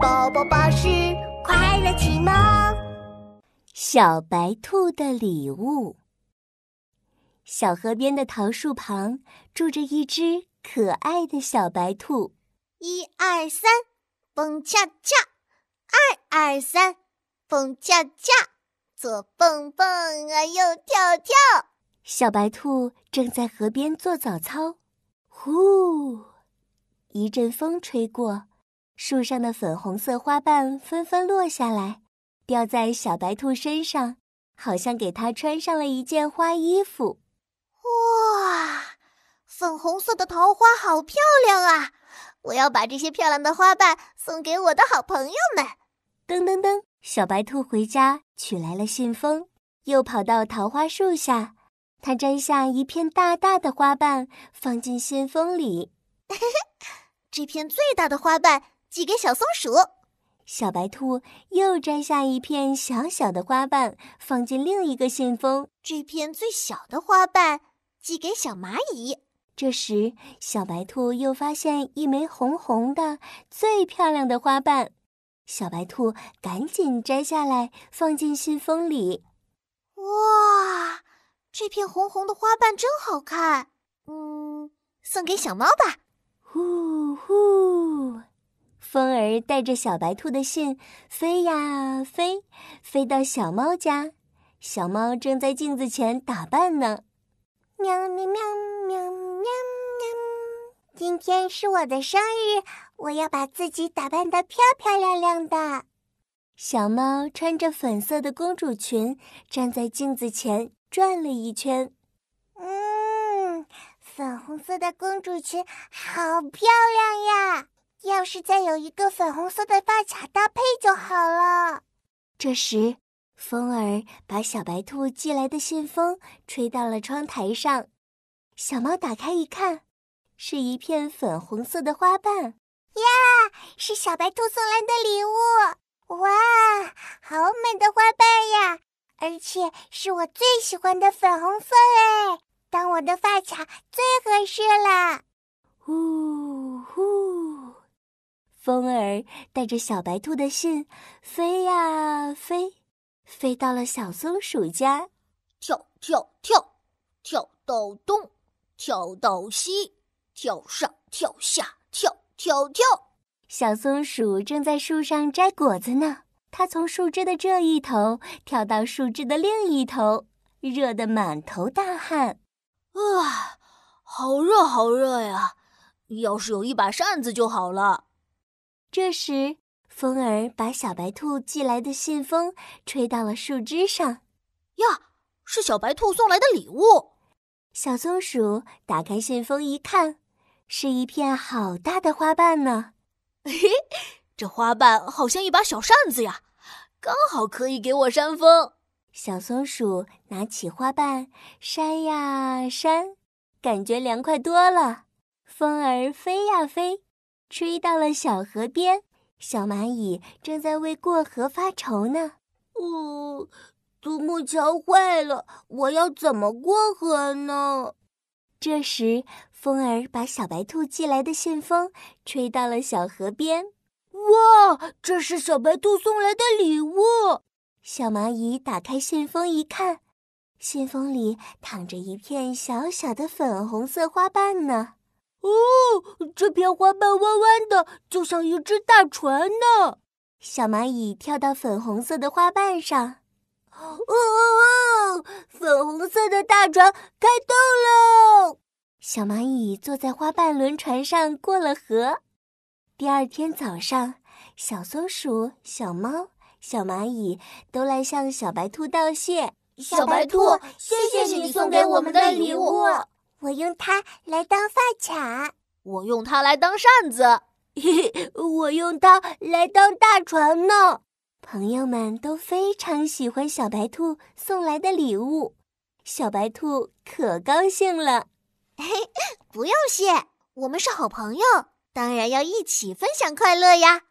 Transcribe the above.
宝宝巴士快乐启蒙。小白兔的礼物。小河边的桃树旁住着一只可爱的小白兔。一二三，蹦恰恰；二二三，蹦恰恰。左蹦蹦啊，右跳跳。小白兔正在河边做早操。呼，一阵风吹过。树上的粉红色花瓣纷纷落下来，掉在小白兔身上，好像给它穿上了一件花衣服。哇，粉红色的桃花好漂亮啊！我要把这些漂亮的花瓣送给我的好朋友们。噔噔噔，小白兔回家取来了信封，又跑到桃花树下，它摘下一片大大的花瓣，放进信封里。这片最大的花瓣。寄给小松鼠，小白兔又摘下一片小小的花瓣，放进另一个信封。这片最小的花瓣寄给小蚂蚁。这时，小白兔又发现一枚红红的、最漂亮的花瓣，小白兔赶紧摘下来，放进信封里。哇，这片红红的花瓣真好看！嗯，送给小猫吧。呼呼。风儿带着小白兔的信飞呀飞，飞到小猫家。小猫正在镜子前打扮呢。喵喵喵喵喵喵！今天是我的生日，我要把自己打扮得漂漂亮亮的。小猫穿着粉色的公主裙，站在镜子前转了一圈。嗯，粉红色的公主裙好漂亮呀！要是再有一个粉红色的发卡搭配就好了。这时，风儿把小白兔寄来的信封吹到了窗台上。小猫打开一看，是一片粉红色的花瓣。呀，是小白兔送来的礼物！哇，好美的花瓣呀！而且是我最喜欢的粉红色哎，当我的发卡最合适了。呼呼。风儿带着小白兔的信飞呀飞，飞到了小松鼠家。跳跳跳，跳到东，跳到西，跳上跳下，跳跳跳。小松鼠正在树上摘果子呢，它从树枝的这一头跳到树枝的另一头，热得满头大汗。啊，好热好热呀！要是有一把扇子就好了。这时，风儿把小白兔寄来的信封吹到了树枝上。呀，是小白兔送来的礼物！小松鼠打开信封一看，是一片好大的花瓣呢。嘿，这花瓣好像一把小扇子呀，刚好可以给我扇风。小松鼠拿起花瓣扇呀扇，感觉凉快多了。风儿飞呀飞。吹到了小河边，小蚂蚁正在为过河发愁呢。哦，独木桥坏了，我要怎么过河呢？这时，风儿把小白兔寄来的信封吹到了小河边。哇，这是小白兔送来的礼物！小蚂蚁打开信封一看，信封里躺着一片小小的粉红色花瓣呢。哦，这片花瓣弯弯的，就像一只大船呢。小蚂蚁跳到粉红色的花瓣上，哦哦哦！粉红色的大船开动喽！小蚂蚁坐在花瓣轮船上过了河。第二天早上，小松鼠、小猫、小蚂蚁都来向小白兔道谢。小白兔，谢谢你送给我们的礼物。我用它来当发卡，我用它来当扇子，嘿嘿，我用它来当大船呢。朋友们都非常喜欢小白兔送来的礼物，小白兔可高兴了。嘿，不用谢，我们是好朋友，当然要一起分享快乐呀。